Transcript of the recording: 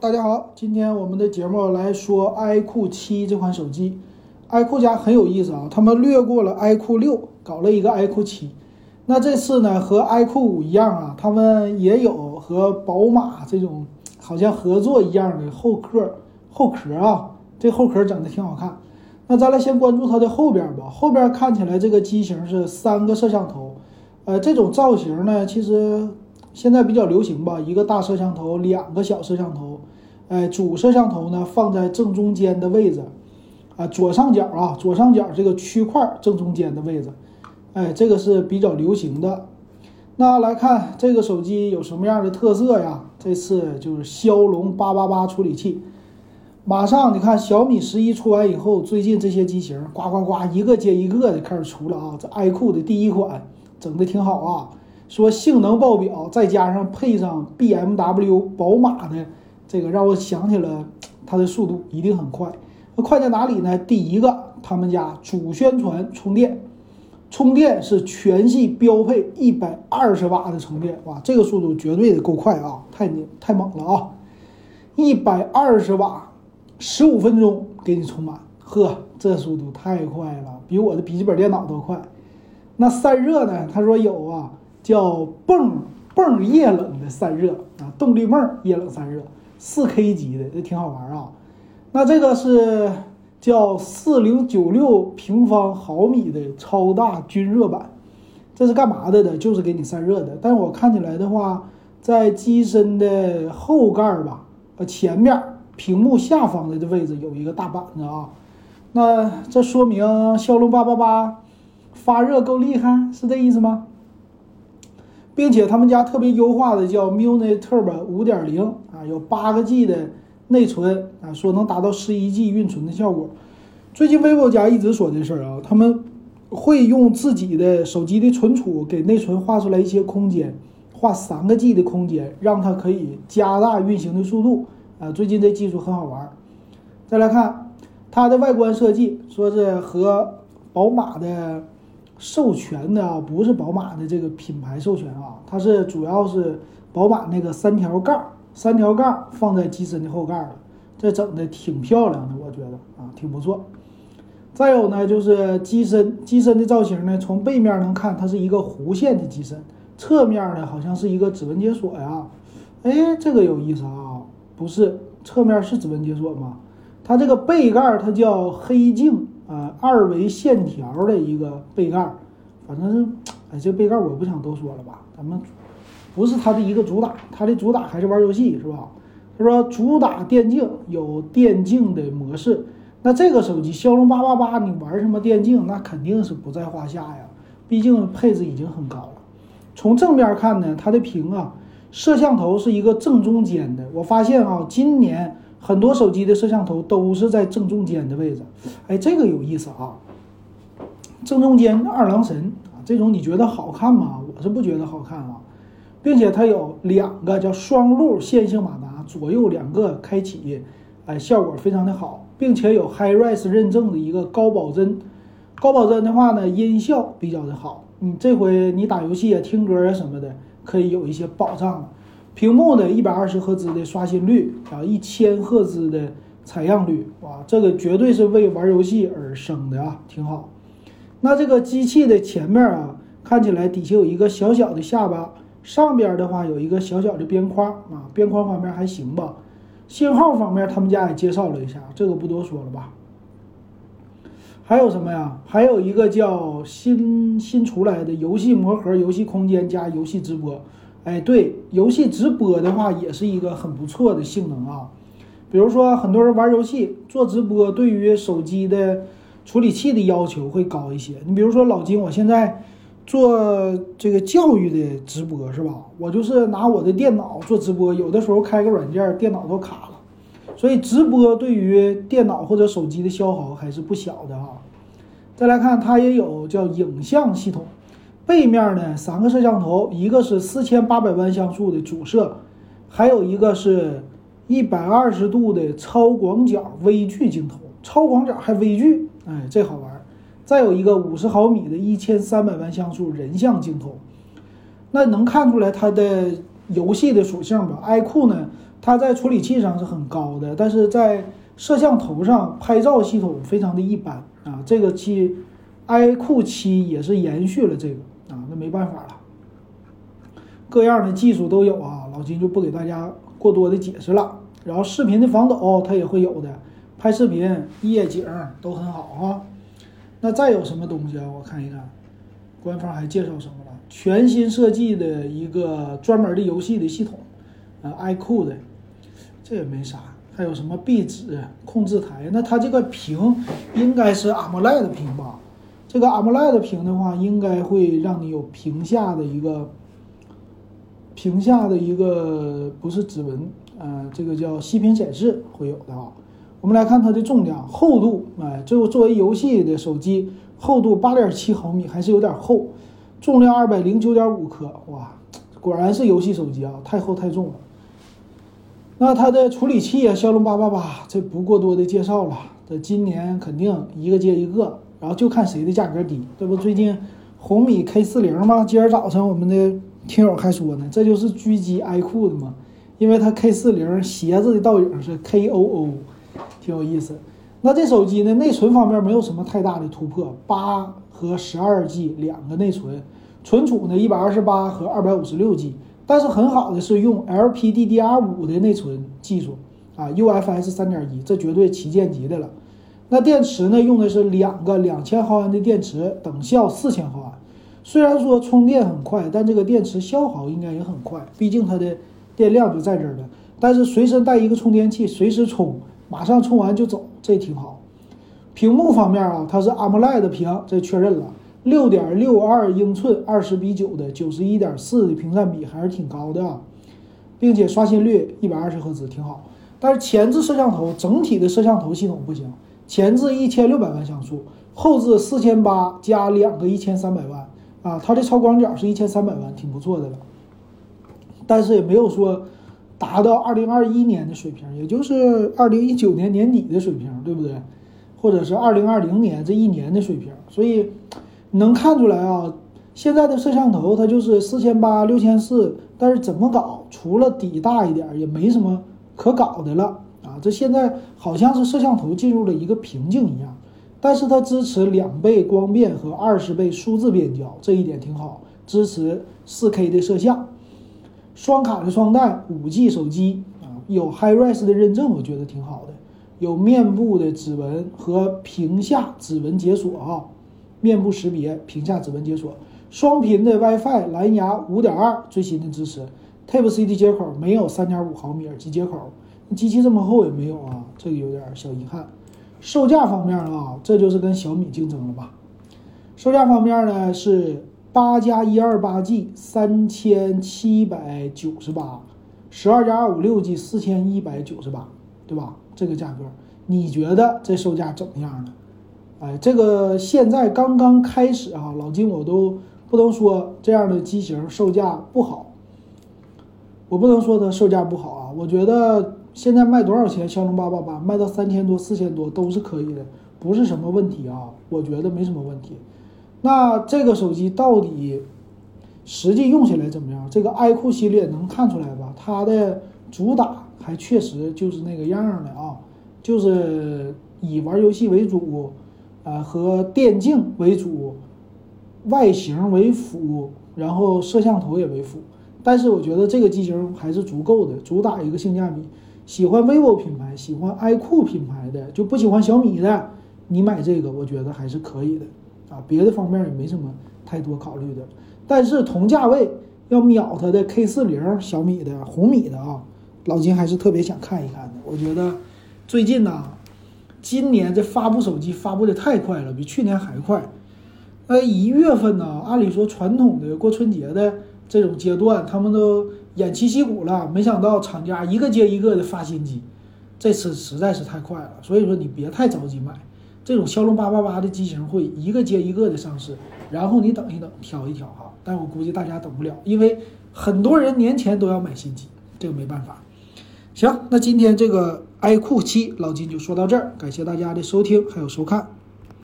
大家好，今天我们的节目来说 iQOO 七这款手机。iQOO 家很有意思啊，他们略过了 iQOO 六，搞了一个 iQOO 七。那这次呢，和 iQOO 五一样啊，他们也有和宝马这种好像合作一样的后壳后壳啊，这后壳整的挺好看。那咱来先关注它的后边吧，后边看起来这个机型是三个摄像头，呃，这种造型呢，其实。现在比较流行吧，一个大摄像头，两个小摄像头，哎，主摄像头呢放在正中间的位置，啊，左上角啊，左上角这个区块正中间的位置，哎，这个是比较流行的。那来看这个手机有什么样的特色呀？这次就是骁龙八八八处理器，马上你看小米十一出完以后，最近这些机型呱呱呱一个接一个的开始出了啊，这 iQOO 的第一款整的挺好啊。说性能爆表，再加上配上 BMW 宝马的这个，让我想起了它的速度一定很快。快在哪里呢？第一个，他们家主宣传充电，充电是全系标配一百二十瓦的充电，哇，这个速度绝对的够快啊，太牛太猛了啊！一百二十瓦，十五分钟给你充满，呵，这速度太快了，比我的笔记本电脑都快。那散热呢？他说有啊。叫泵泵液冷的散热啊，动力泵液冷散热，四 K 级的，这挺好玩啊。那这个是叫四零九六平方毫米的超大均热板，这是干嘛的呢？就是给你散热的。但我看起来的话，在机身的后盖吧，呃，前面屏幕下方的这位置有一个大板子啊。那这说明骁龙八八八发热够厉害，是这意思吗？并且他们家特别优化的叫 Muni Turbo 五点零啊，有八个 G 的内存啊，说能达到十一 G 运存的效果。最近 vivo 家一直说这事儿啊，他们会用自己的手机的存储给内存划出来一些空间，划三个 G 的空间，让它可以加大运行的速度啊。最近这技术很好玩。再来看它的外观设计，说是和宝马的。授权的啊，不是宝马的这个品牌授权啊，它是主要是宝马那个三条杠，三条杠放在机身的后盖了，这整的挺漂亮的，我觉得啊，挺不错。再有呢，就是机身，机身的造型呢，从背面能看它是一个弧线的机身，侧面呢好像是一个指纹解锁呀，哎，这个有意思啊，不是，侧面是指纹解锁吗？它这个背盖它叫黑镜。呃，二维线条的一个背盖，反正是，哎，这背盖我不想多说了吧。咱们不是它的一个主打，它的主打还是玩游戏，是吧？他说主打电竞，有电竞的模式。那这个手机骁龙八八八，你玩什么电竞，那肯定是不在话下呀。毕竟配置已经很高了。从正面看呢，它的屏啊，摄像头是一个正中间的。我发现啊，今年。很多手机的摄像头都是在正中间的位置，哎，这个有意思啊！正中间二郎神啊，这种你觉得好看吗？我是不觉得好看啊，并且它有两个叫双路线性马达，左右两个开启，哎，效果非常的好，并且有 HiRes 认证的一个高保真，高保真的话呢，音效比较的好，你这回你打游戏啊、听歌啊什么的，可以有一些保障。屏幕的一百二十赫兹的刷新率啊，一千赫兹的采样率，哇，这个绝对是为玩游戏而生的啊，挺好。那这个机器的前面啊，看起来底下有一个小小的下巴，上边的话有一个小小的边框啊，边框方面还行吧。信号方面，他们家也介绍了一下，这个不多说了吧。还有什么呀？还有一个叫新新出来的游戏魔盒、游戏空间加游戏直播。哎，对，游戏直播的话也是一个很不错的性能啊。比如说，很多人玩游戏做直播，对于手机的处理器的要求会高一些。你比如说老金，我现在做这个教育的直播是吧？我就是拿我的电脑做直播，有的时候开个软件，电脑都卡了。所以直播对于电脑或者手机的消耗还是不小的啊。再来看，它也有叫影像系统。背面呢，三个摄像头，一个是四千八百万像素的主摄，还有一个是一百二十度的超广角微距镜头，超广角还微距，哎，这好玩。再有一个五十毫米的一千三百万像素人像镜头，那能看出来它的游戏的属性吧？iQOO 呢，它在处理器上是很高的，但是在摄像头上拍照系统非常的一般啊。这个七，iQOO 七也是延续了这个啊，那没办法了，各样的技术都有啊，老金就不给大家过多的解释了。然后视频的防抖它也会有的，拍视频夜景都很好啊。那再有什么东西啊？我看一看，官方还介绍什么了？全新设计的一个专门的游戏的系统，呃，iQOO 的，这也没啥。还有什么壁纸控制台？那它这个屏应该是 AMOLED 屏吧？这个 AMOLED 屏的话，应该会让你有屏下的一个屏下的一个不是指纹，呃，这个叫息屏显示会有的啊。我们来看它的重量、厚度，哎，就作为游戏的手机，厚度八点七毫米，还是有点厚。重量二百零九点五克，哇，果然是游戏手机啊，太厚太重了。那它的处理器啊，骁龙八八八，这不过多的介绍了。这今年肯定一个接一个，然后就看谁的价格低。这不最近红米 K 四零吗？今儿早上我们的听友还说呢，这就是狙击 iQOO 的嘛，因为它 K 四零鞋子的倒影是 KOO。挺有意思，那这手机呢？内存方面没有什么太大的突破，八和十二 G 两个内存，存储呢一百二十八和二百五十六 G。但是很好的是用 LPDDR5 的内存技术啊，UFS 三点一，这绝对旗舰级的了。那电池呢，用的是两个两千毫安的电池，等效四千毫安。虽然说充电很快，但这个电池消耗应该也很快，毕竟它的电量就在这儿了。但是随身带一个充电器，随时充。马上充完就走，这挺好。屏幕方面啊，它是 AMOLED 屏，这确认了。六点六二英寸，二十比九的九十一点四的屏占比还是挺高的啊，并且刷新率一百二十赫兹，挺好。但是前置摄像头整体的摄像头系统不行，前置一千六百万像素，后置四千八加两个一千三百万啊，它的超广角是一千三百万，挺不错的了。但是也没有说。达到二零二一年的水平，也就是二零一九年年底的水平，对不对？或者是二零二零年这一年的水平，所以能看出来啊，现在的摄像头它就是四千八、六千四，但是怎么搞，除了底大一点，也没什么可搞的了！这现在好像是摄像头进入了一个瓶颈一样，但是它支持两倍光变和二十倍数字变焦，这一点挺好，支持四 K 的摄像。双卡的双待，五 G 手机啊，有 HiRes 的认证，我觉得挺好的。有面部的指纹和屏下指纹解锁啊，面部识别，屏下指纹解锁。双频的 WiFi，蓝牙5.2最新的支持。Type C 的接口没有3.5毫米耳机接口，机器这么厚也没有啊，这个有点小遗憾。售价方面啊，这就是跟小米竞争了吧？售价方面呢是。八加一二八 G 三千七百九十八，十二加二五六 G 四千一百九十八，对吧？这个价格，你觉得这售价怎么样呢？哎，这个现在刚刚开始啊，老金我都不能说这样的机型售价不好，我不能说它售价不好啊。我觉得现在卖多少钱？骁龙八八八卖到三千多、四千多都是可以的，不是什么问题啊。我觉得没什么问题。那这个手机到底实际用起来怎么样？这个 iQOO 系列能看出来吧？它的主打还确实就是那个样的啊，就是以玩游戏为主，呃，和电竞为主，外形为辅，然后摄像头也为辅。但是我觉得这个机型还是足够的，主打一个性价比。喜欢 vivo 品牌、喜欢 iQOO 品牌的，就不喜欢小米的，你买这个我觉得还是可以的。啊，别的方面也没什么太多考虑的，但是同价位要秒它的 K 四零小米的红米的啊，老金还是特别想看一看的。我觉得最近呢，今年这发布手机发布的太快了，比去年还快。呃，一月份呢，按理说传统的过春节的这种阶段，他们都偃旗息鼓了，没想到厂家一个接一个的发新机，这次实在是太快了。所以说你别太着急买。这种骁龙八八八的机型会一个接一个的上市，然后你等一等，挑一挑哈。但我估计大家等不了，因为很多人年前都要买新机，这个没办法。行，那今天这个 iQOO 七老金就说到这儿，感谢大家的收听还有收看。